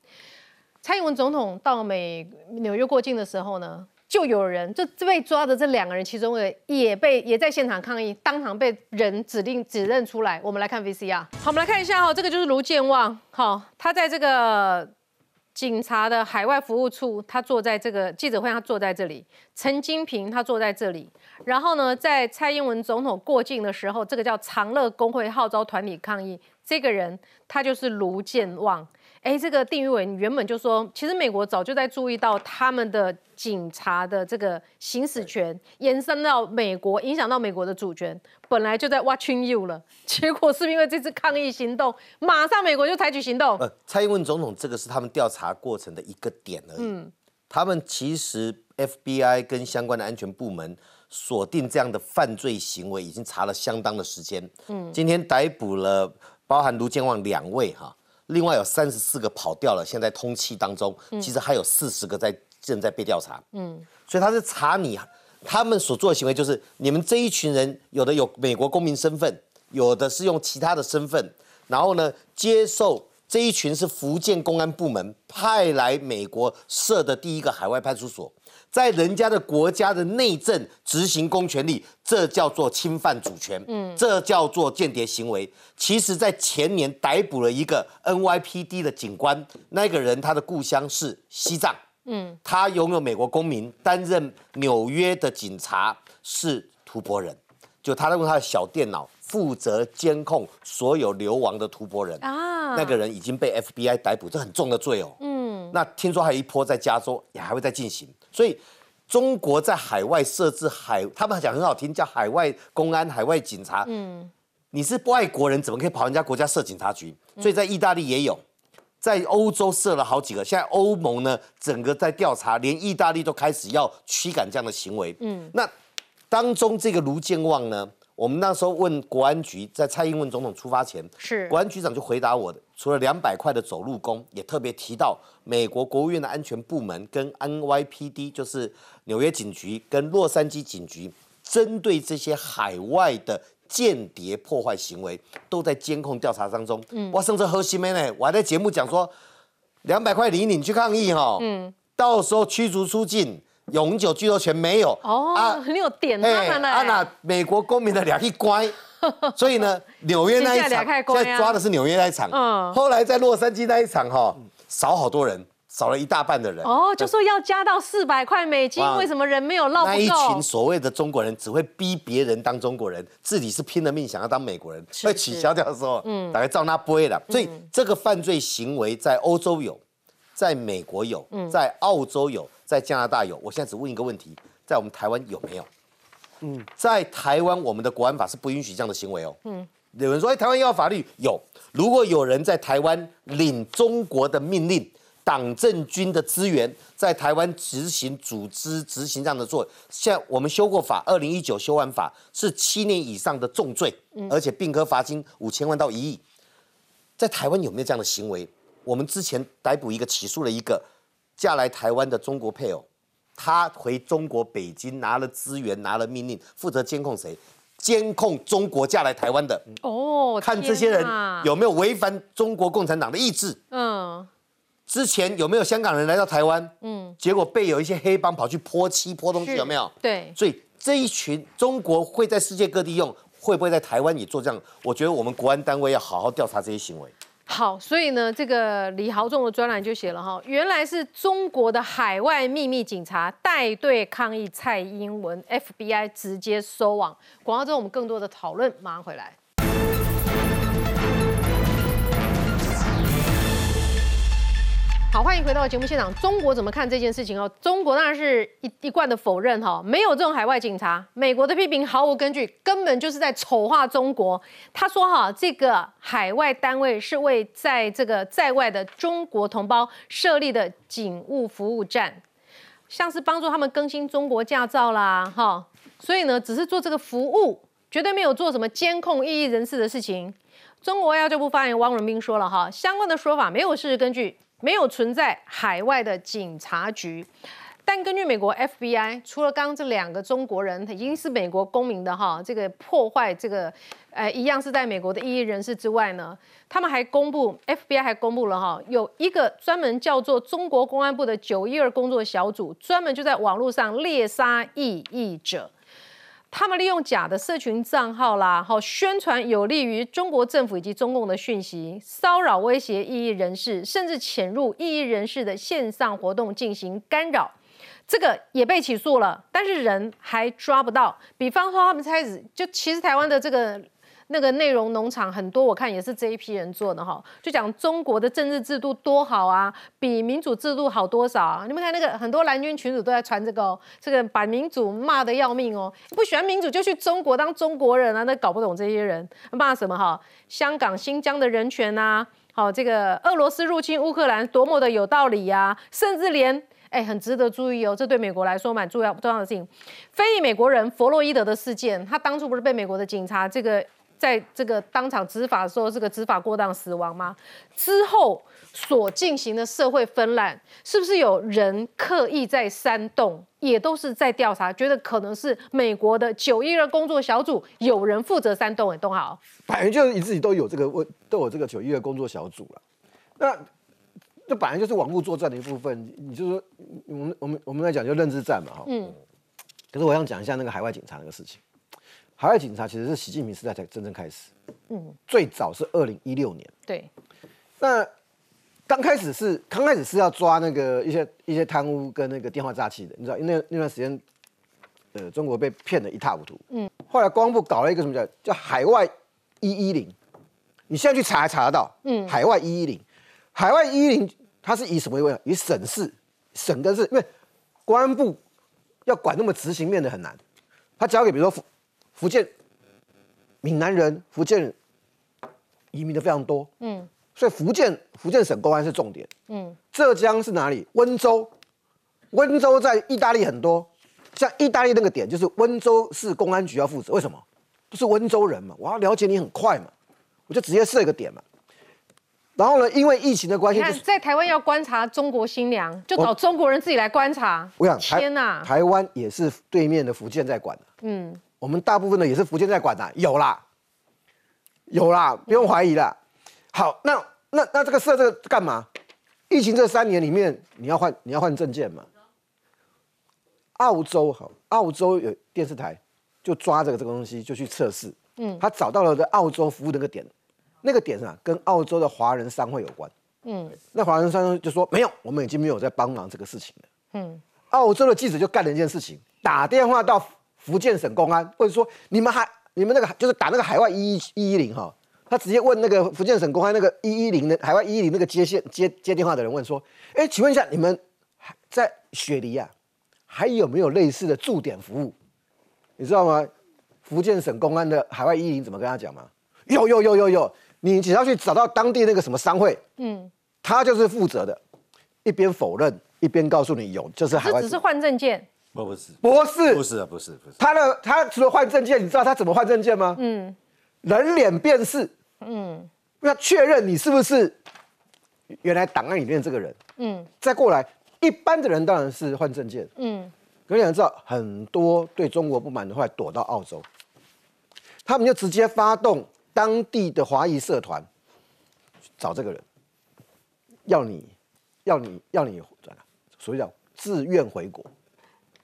蔡英文总统到美纽约过境的时候呢？就有人，就被抓的这两个人，其中一个也被也在现场抗议，当场被人指定指认出来。我们来看 VCR，好，我们来看一下哈，这个就是卢建旺，好，他在这个警察的海外服务处，他坐在这个记者会，他坐在这里。陈金平他坐在这里，然后呢，在蔡英文总统过境的时候，这个叫长乐工会号召团体抗议，这个人他就是卢建旺。哎，这个定于伟原本就说，其实美国早就在注意到他们的警察的这个行使权延伸到美国，影响到美国的主权，本来就在 watching you 了。结果是因为这次抗议行动，马上美国就采取行动。呃，蔡英文总统这个是他们调查过程的一个点而已。嗯，他们其实 FBI 跟相关的安全部门锁定这样的犯罪行为，已经查了相当的时间。嗯，今天逮捕了包含卢建旺两位哈。另外有三十四个跑掉了，现在通缉当中，其实还有四十个在正在被调查。嗯，所以他是查你，他们所做的行为就是你们这一群人，有的有美国公民身份，有的是用其他的身份，然后呢接受这一群是福建公安部门派来美国设的第一个海外派出所。在人家的国家的内政执行公权力，这叫做侵犯主权，嗯，这叫做间谍行为。其实，在前年逮捕了一个 NYPD 的警官，那个人他的故乡是西藏，嗯，他拥有美国公民，担任纽约的警察，是吐蕃人，就他用他的小电脑负责监控所有流亡的吐蕃人。啊，那个人已经被 FBI 逮捕，这很重的罪哦，嗯，那听说还有一波在加州也还会再进行。所以，中国在海外设置海，他们讲很好听，叫海外公安、海外警察。嗯，你是外国人，怎么可以跑人家国家设警察局？所以在意大利也有，在欧洲设了好几个。现在欧盟呢，整个在调查，连意大利都开始要驱赶这样的行为。嗯，那当中这个卢建旺呢？我们那时候问国安局，在蔡英文总统出发前，是国安局长就回答我的，除了两百块的走路工，也特别提到美国国务院的安全部门跟 NYPD，就是纽约警局跟洛杉矶警局，针对这些海外的间谍破坏行为，都在监控调查当中。嗯，我甚至核心呢，我还在节目讲说，两百块领你去抗议哈，嗯，到时候驱逐出境。永久居留权没有哦，啊，你有点他们了。啊，那美国公民的两一乖，所以呢，纽约那一场现在抓的是纽约那一场。嗯，后来在洛杉矶那一场哈，少好多人，少了一大半的人。哦，就说要加到四百块美金，为什么人没有落那一群所谓的中国人只会逼别人当中国人，自己是拼了命想要当美国人，被取消掉的时候，嗯，大概照那不会了。所以这个犯罪行为在欧洲有，在美国有，在澳洲有。在加拿大有，我现在只问一个问题，在我们台湾有没有？嗯，在台湾我们的国安法是不允许这样的行为哦。嗯，有人说，哎，台湾要法律有，如果有人在台湾领中国的命令、党政军的资源，在台湾执行、组织、执行这样的做，像我们修过法，二零一九修完法是七年以上的重罪，而且并科罚金五千万到一亿。在台湾有没有这样的行为？我们之前逮捕一个，起诉了一个。嫁来台湾的中国配偶，他回中国北京拿了资源，拿了命令，负责监控谁？监控中国嫁来台湾的哦，看这些人有没有违反中国共产党的意志。嗯，之前有没有香港人来到台湾？嗯，结果被有一些黑帮跑去泼漆泼东西，有没有？对，所以这一群中国会在世界各地用，会不会在台湾也做这样？我觉得我们国安单位要好好调查这些行为。好，所以呢，这个李豪仲的专栏就写了哈，原来是中国的海外秘密警察带队抗议蔡英文，FBI 直接收网。广告之后，我们更多的讨论，马上回来。好，欢迎回到节目现场。中国怎么看这件事情哦？中国当然是一一贯的否认哈，没有这种海外警察。美国的批评毫无根据，根本就是在丑化中国。他说哈，这个海外单位是为在这个在外的中国同胞设立的警务服务站，像是帮助他们更新中国驾照啦哈。所以呢，只是做这个服务，绝对没有做什么监控异议人士的事情。中国外交部发言人汪文斌说了哈，相关的说法没有事实根据。没有存在海外的警察局，但根据美国 FBI，除了刚刚这两个中国人他已经是美国公民的哈，这个破坏这个，呃，一样是在美国的异议人士之外呢，他们还公布 FBI 还公布了哈，有一个专门叫做中国公安部的九一二工作小组，专门就在网络上猎杀异议者。他们利用假的社群账号啦，好宣传有利于中国政府以及中共的讯息，骚扰威胁异议人士，甚至潜入异议人士的线上活动进行干扰，这个也被起诉了，但是人还抓不到。比方说，他们开始就其实台湾的这个。那个内容农场很多，我看也是这一批人做的哈，就讲中国的政治制度多好啊，比民主制度好多少啊？你们看那个很多蓝军群主都在传这个，这个把民主骂的要命哦，不喜欢民主就去中国当中国人啊，那搞不懂这些人骂什么哈？香港、新疆的人权呐，好这个俄罗斯入侵乌克兰多么的有道理呀，甚至连哎很值得注意哦，这对美国来说蛮重要重要的事情，非裔美国人弗洛伊德的事件，他当初不是被美国的警察这个。在这个当场执法的时候，这个执法过当死亡吗？之后所进行的社会分乱，是不是有人刻意在煽动？也都是在调查，觉得可能是美国的九一二工作小组有人负责煽动。哎，东豪，反正就是你自己都有这个问，都有这个九一二工作小组了。那这本来就是网络作战的一部分。你就说，我们我们我们来讲就认知战嘛，哈。嗯。可是我想讲一下那个海外警察那个事情。海外警察其实是习近平时代才真正开始，嗯，最早是二零一六年，对。那刚开始是刚开始是要抓那个一些一些贪污跟那个电话诈欺的，你知道，因为那段时间，呃，中国被骗的一塌糊涂，嗯。后来公安部搞了一个什么叫叫海外一一零，你现在去查还查得到，嗯，海外一一零，海外一一零它是以什么为？以省市省跟市，因为公安部要管那么执行面的很难，他交给比如说。福建闽南人，福建移民的非常多，嗯，所以福建福建省公安是重点，嗯，浙江是哪里？温州，温州在意大利很多，像意大利那个点就是温州市公安局要负责，为什么？不是温州人嘛，我要了解你很快嘛，我就直接设一个点嘛。然后呢，因为疫情的关系，你看在台湾要观察中国新娘，就找中国人自己来观察。我想，天哪，台湾也是对面的福建在管的，嗯。我们大部分的也是福建在管的，有啦，有啦，不用怀疑啦。好，那那那这个设这个干嘛？疫情这三年里面，你要换你要换证件嘛？澳洲好，澳洲有电视台就抓这个这个东西就去测试，嗯，他找到了在澳洲服务那个点，那个点啊跟澳洲的华人商会有关，嗯，那华人商会就说没有，我们已经没有在帮忙这个事情了，嗯，澳洲的记者就干了一件事情，打电话到福建省公安，或者说你们还你们那个就是打那个海外一一一一零哈，他直接问那个福建省公安那个一一零的海外一一零那个接线接接电话的人问说，哎，请问一下你们在雪梨啊？还有没有类似的驻点服务？你知道吗？福建省公安的海外一零怎么跟他讲吗？有有有有有，你只要去找到当地那个什么商会，嗯，他就是负责的，一边否认一边告诉你有，就是海外。只是换证件？不不是。不是。不是不是不是。他的他除了换证件，你知道他怎么换证件吗？嗯，人脸辨识，嗯，要确认你是不是原来档案里面这个人，嗯，再过来。一般的人当然是换证件，嗯，可你想知道，很多对中国不满的，后来躲到澳洲，他们就直接发动当地的华裔社团找这个人，要你，要你，要你，所以叫自愿回国，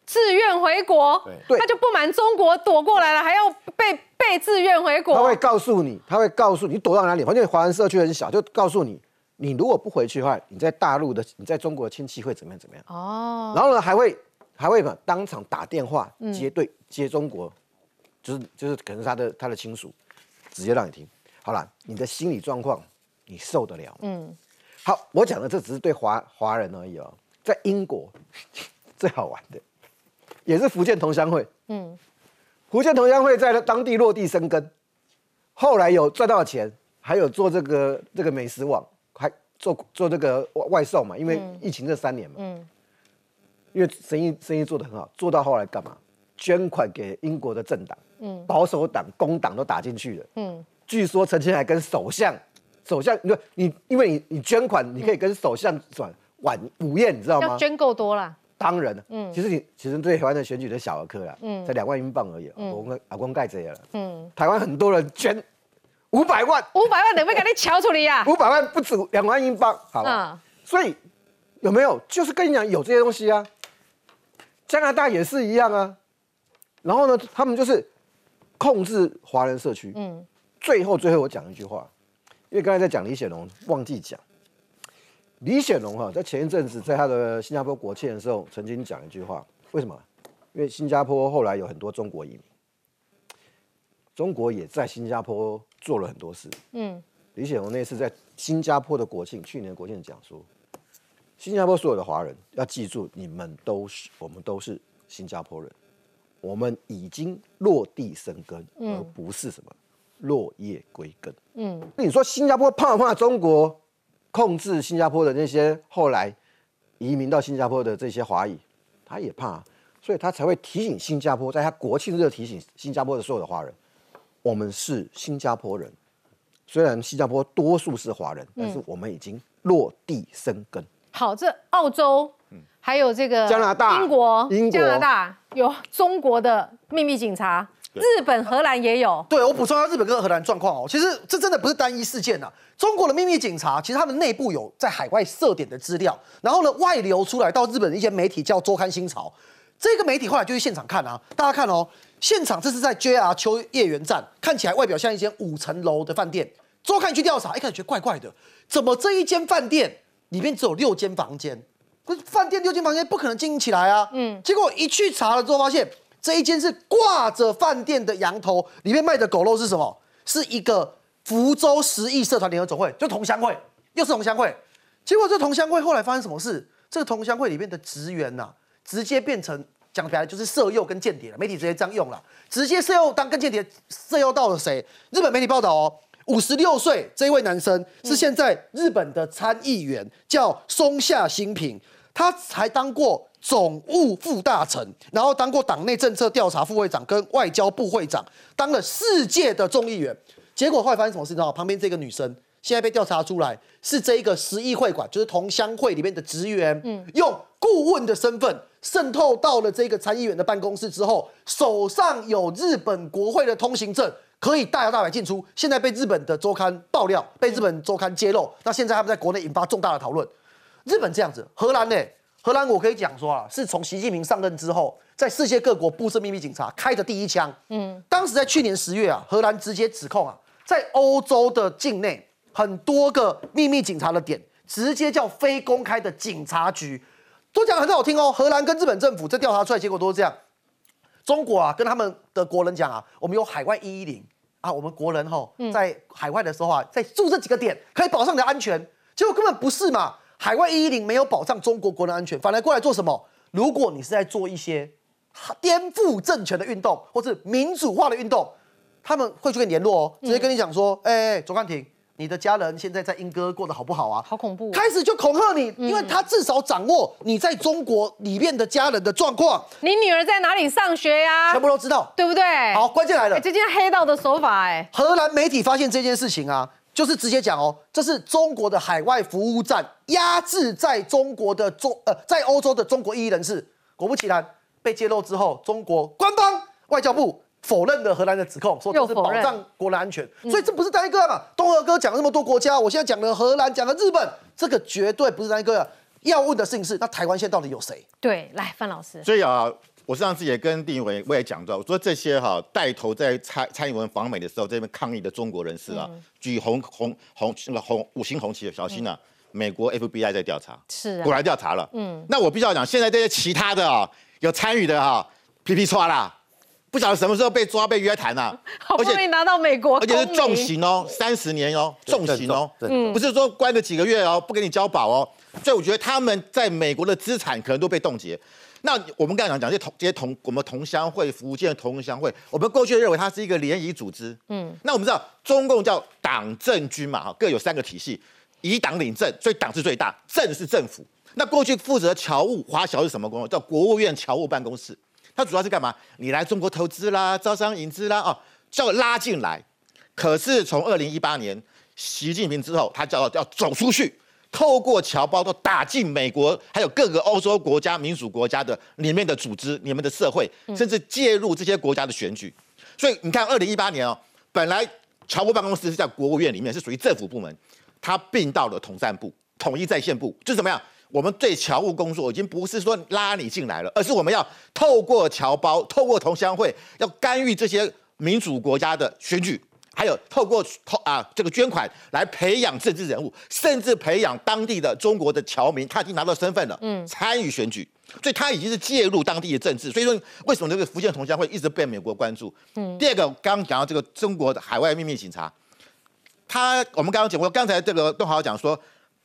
自愿回国，对，他就不满中国躲过来了，还要被被自愿回国，他会告诉你，他会告诉你躲到哪里，反正华人社区很小，就告诉你。你如果不回去的话，你在大陆的、你在中国的亲戚会怎么样？怎么样？哦。然后呢，还会还会嘛，当场打电话接对接中国，就是就是可能他的他的亲属，直接让你听。好了，你的心理状况你受得了？嗯。好，我讲的这只是对华华人而已哦。在英国 最好玩的，也是福建同乡会。嗯。福建同乡会在当地落地生根，后来有赚到钱，还有做这个这个美食网。还做做这个外外售嘛，因为疫情这三年嘛，嗯，因为生意生意做得很好，做到后来干嘛？捐款给英国的政党，嗯，保守党、工党都打进去了，嗯，据说陈清海跟首相，首相，你你因为你你捐款，你可以跟首相转晚午宴，你知道吗？捐够多了，当然了，嗯，其实你其实对台湾的选举的小儿科了，嗯，才两万英镑而已，我跟阿公盖这了，嗯，台湾很多人捐。五百万，五百万，能不能给你敲出来呀？五百万不止两万英镑，好吧？所以有没有？就是跟你讲有这些东西啊。加拿大也是一样啊。然后呢，他们就是控制华人社区。嗯。最后，最后我讲一句话，因为刚才在讲李显龙，忘记讲。李显龙哈，在前一阵子在他的新加坡国庆的时候，曾经讲一句话，为什么？因为新加坡后来有很多中国移民。中国也在新加坡做了很多事。嗯，李显龙那次在新加坡的国庆，去年国庆讲说，新加坡所有的华人要记住，你们都是我们都是新加坡人，我们已经落地生根，而不是什么落叶归根。嗯，那你说新加坡怕不怕中国控制新加坡的那些后来移民到新加坡的这些华裔？他也怕，所以他才会提醒新加坡，在他国庆日提醒新加坡的所有的华人。我们是新加坡人，虽然新加坡多数是华人，但是我们已经落地生根。好，这澳洲，还有这个加拿大、英国、加拿大有中国的秘密警察，日本、荷兰也有。对我补充一下日本跟荷兰状况哦，其实这真的不是单一事件呐。中国的秘密警察其实他们内部有在海外设点的资料，然后呢外流出来到日本的一些媒体叫周刊新潮，这个媒体后来就去现场看啊，大家看哦。现场这是在 JR 秋叶原站，看起来外表像一间五层楼的饭店。周刊去调查，一开始觉得怪怪的，怎么这一间饭店里面只有六间房间？不是饭店六间房间不可能经营起来啊。嗯。结果一去查了之后，发现这一间是挂着饭店的羊头，里面卖的狗肉是什么？是一个福州十亿社团联合总会，就同乡会，又是同乡会。结果这同乡会后来发生什么事？这个同乡会里面的职员呐，直接变成。讲白了就是色诱跟间谍了，媒体直接这样用了，直接色诱当跟间谍色诱到了谁？日本媒体报道哦，五十六岁这一位男生是现在日本的参议员，叫松下新平，他还当过总务副大臣，然后当过党内政策调查副会长跟外交部会长，当了世界的众议员。结果后来发生什么事？你知道旁边这个女生现在被调查出来是这一个十亿会馆，就是同乡会里面的职员，嗯，用顾问的身份。渗透到了这个参议员的办公室之后，手上有日本国会的通行证，可以大摇大摆进出，现在被日本的周刊爆料，被日本周刊揭露，那现在他们在国内引发重大的讨论。日本这样子，荷兰呢？荷兰我可以讲说啊，是从习近平上任之后，在世界各国布设秘密警察，开的第一枪。嗯，当时在去年十月啊，荷兰直接指控啊，在欧洲的境内很多个秘密警察的点，直接叫非公开的警察局，都讲很好听哦。荷兰跟日本政府这调查出来结果都是这样。中国啊，跟他们的国人讲啊，我们有海外一一零啊，我们国人哈在海外的时候啊，在住这几个点可以保障你的安全，结果根本不是嘛。海外一一零没有保障中国国人安全，反而过来做什么？如果你是在做一些颠覆政权的运动，或是民主化的运动，他们会去跟你联络哦，直接跟你讲说：“哎，左干廷，你的家人现在在英哥过得好不好啊？”好恐怖！开始就恐吓你，因为他至少掌握你在中国里面的家人的状况。你女儿在哪里上学呀？全部都知道，对不对？好，关键来了，这件黑道的手法，哎，荷兰媒体发现这件事情啊。就是直接讲哦，这是中国的海外服务站压制在中国的中呃在欧洲的中国异议人士。果不其然，被揭露之后，中国官方外交部否认了荷兰的指控，说这是保障国人安全。所以这不是单一个嘛？东河哥讲了那么多国家，我现在讲了荷兰，讲了日本，这个绝对不是单一个。要问的事情是，那台湾现在到底有谁？对，来范老师。所以啊。我上次也跟丁伟我也讲到，我说这些哈带头在蔡蔡英文访美的时候这边抗议的中国人士啊，举红红红那个红五星红旗的，小心啊！美国 FBI 在调查，是果然调查了。嗯，那我必须要讲，现在这些其他的啊有参与的哈，皮皮抓啦，不晓得什么时候被抓被约谈呐。好不容易拿到美国，而且是重刑哦，三十年哦，重刑哦，不是说关了几个月哦，不给你交保哦。所以我觉得他们在美国的资产可能都被冻结。那我们刚才讲讲这同这些同我们同乡会福建同乡会，我们过去认为它是一个联谊组织，嗯，那我们知道中共叫党政军嘛，哈，各有三个体系，以党领政，所以党是最大，政是政府。那过去负责侨务华侨是什么工作？叫国务院侨务办公室，它主要是干嘛？你来中国投资啦，招商引资啦，哦，叫拉进来。可是从二零一八年习近平之后，他叫要走出去。透过侨胞都打进美国，还有各个欧洲国家、民主国家的里面的组织、你们的社会，甚至介入这些国家的选举。所以你看，二零一八年哦，本来侨务办公室是在国务院里面，是属于政府部门，它并到了统战部、统一在线部，就是怎么样？我们对侨务工作已经不是说拉你进来了，而是我们要透过侨胞、透过同乡会，要干预这些民主国家的选举。还有透过透啊这个捐款来培养政治人物，甚至培养当地的中国的侨民，他已经拿到身份了，嗯，参与选举，所以他已经是介入当地的政治。所以说，为什么这个福建同乡会一直被美国关注？嗯，第二个刚刚讲到这个中国的海外秘密警察，他我们刚刚讲过，刚才这个邓豪讲说，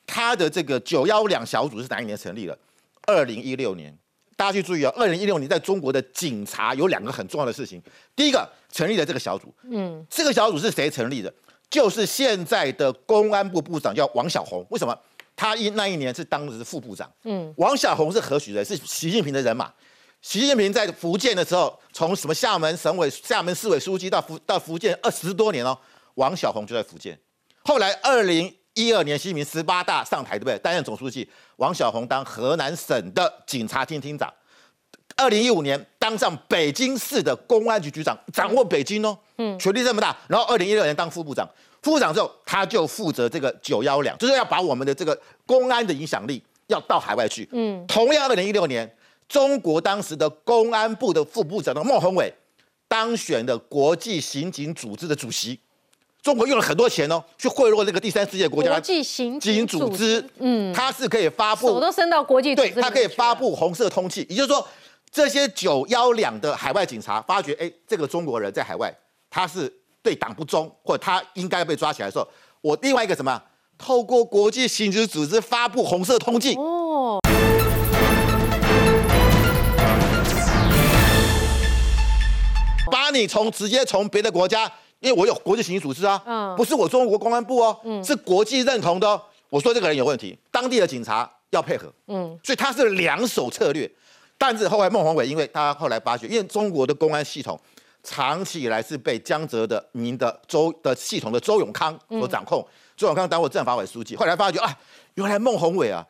他的这个九幺两小组是哪一年成立的？二零一六年。大家去注意啊！二零一六年在中国的警察有两个很重要的事情。第一个成立了这个小组，嗯，这个小组是谁成立的？就是现在的公安部部长叫王小红。为什么？他一那一年是当时副部长。嗯，王小红是何许人？是习近平的人马。习近平在福建的时候，从什么厦门省委、厦门市委书记到福到福建二十多年哦。王小红就在福建。后来二零一二年，习近平十八大上台，对不对？担任总书记。王晓红当河南省的警察厅厅长，二零一五年当上北京市的公安局局长，掌握北京哦，嗯，权力这么大。然后二零一六年当副部长，副部长之后他就负责这个九幺两，就是要把我们的这个公安的影响力要到海外去。嗯，同样二零一六年，中国当时的公安部的副部长的孟宏伟当选的国际刑警组织的主席。中国用了很多钱哦，去贿赂那个第三世界国家国际刑警组织，嗯，它是可以发布手都伸到国际对，它可以发布红色通气，也就是说，这些九幺两的海外警察发觉，哎，这个中国人在海外，他是对党不忠，或者他应该被抓起来的时候，我另外一个什么，透过国际刑警组织发布红色通缉。哦，把你从直接从别的国家。因为我有国际刑警组织啊，不是我中国公安部哦，是国际认同的。我说这个人有问题，当地的警察要配合，嗯，所以他是两手策略。但是后来孟宏伟，因为他后来发觉，因为中国的公安系统长期以来是被江泽的民的周的系统的周永康所掌控，周永康当过政法委书记，后来发觉啊，原来孟宏伟啊，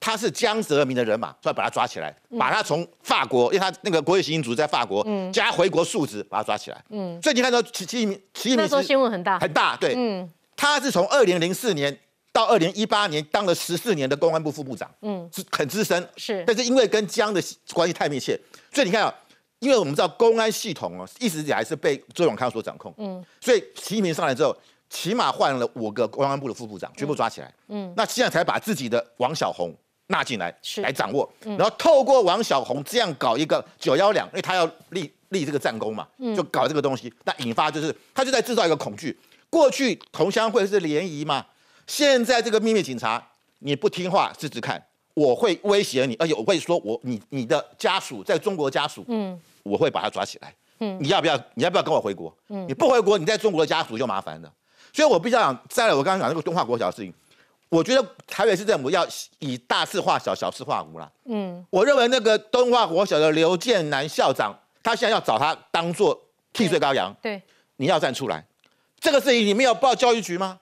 他是江泽民的人马，所以把他抓起来，把他从法国，因为他那个国际刑警组在法国，叫他回国述职，把他抓起来。嗯，所以你看到齐齐明，齐明那时候新闻很大，很大，对，嗯，他是从二零零四年到二零一八年当了十四年的公安部副部长，嗯，是很资深，是，但是因为跟江的关系太密切，所以你看啊，因为我们知道公安系统哦，一直以来是被周永康所掌控，嗯，所以齐明上来之后。起码换了五个公安部的副部长，全部抓起来。嗯，那现在才把自己的王小红纳进来，来掌握。然后透过王小红这样搞一个九幺两，因为他要立立这个战功嘛，就搞这个东西。那引发就是他就在制造一个恐惧。过去同乡会是联谊嘛，现在这个秘密警察你不听话试试看，我会威胁你，而且我会说我你你的家属在中国家属，嗯，我会把他抓起来。嗯，你要不要你要不要跟我回国？嗯，你不回国，你在中国的家属就麻烦了。所以我必须讲，再来我刚刚讲那个东华国小的事情，我觉得台北市政府要以大事化小，小事化无啦。嗯，我认为那个东华国小的刘建南校长，他现在要找他当做替罪羔羊。对，你要站出来。这个事情你没有报教育局吗？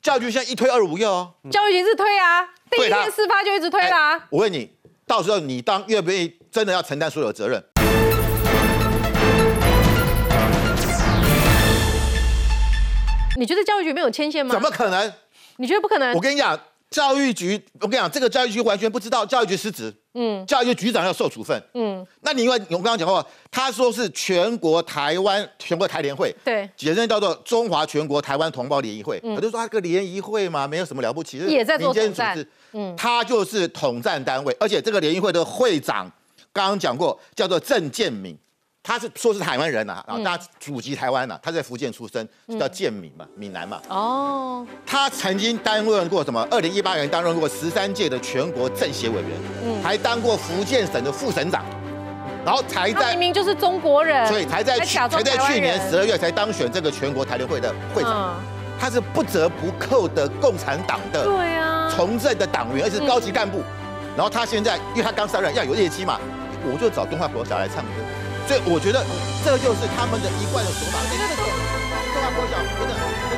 教育局现在一推二五六哦。教育局是推啊，第一天事发就一直推啦。我问你，到时候你当愿不愿意真的要承担所有责任？你觉得教育局没有牵线吗？怎么可能？你觉得不可能？我跟你讲，教育局，我跟你讲，这个教育局完全不知道，教育局失职。嗯，教育局局长要受处分。嗯，那你因为我刚刚讲过，他说是全国台湾全国台联会，对，简称叫做中华全国台湾同胞联谊会。我就说他个联谊会嘛，没有什么了不起，也在做统战。嗯，他就是统战单位，而且这个联谊会的会长刚刚讲过，叫做郑建敏。他是说是台湾人呐，然后他祖籍台湾呐，他在福建出生，叫建闽嘛，闽南嘛。哦。他曾经担任过什么？二零一八年担任过十三届的全国政协委员，嗯，还当过福建省的副省长，然后才在明明就是中国人，所以才在才在去年十二月才当选这个全国台联会的会长。他是不折不扣的共产党的对啊从政的党员，而且是高级干部。然后他现在，因为他刚上任要有业绩嘛，我就找东华国小来唱歌。所以我觉得这就是他们的一贯的手法。这个，这个国小真的。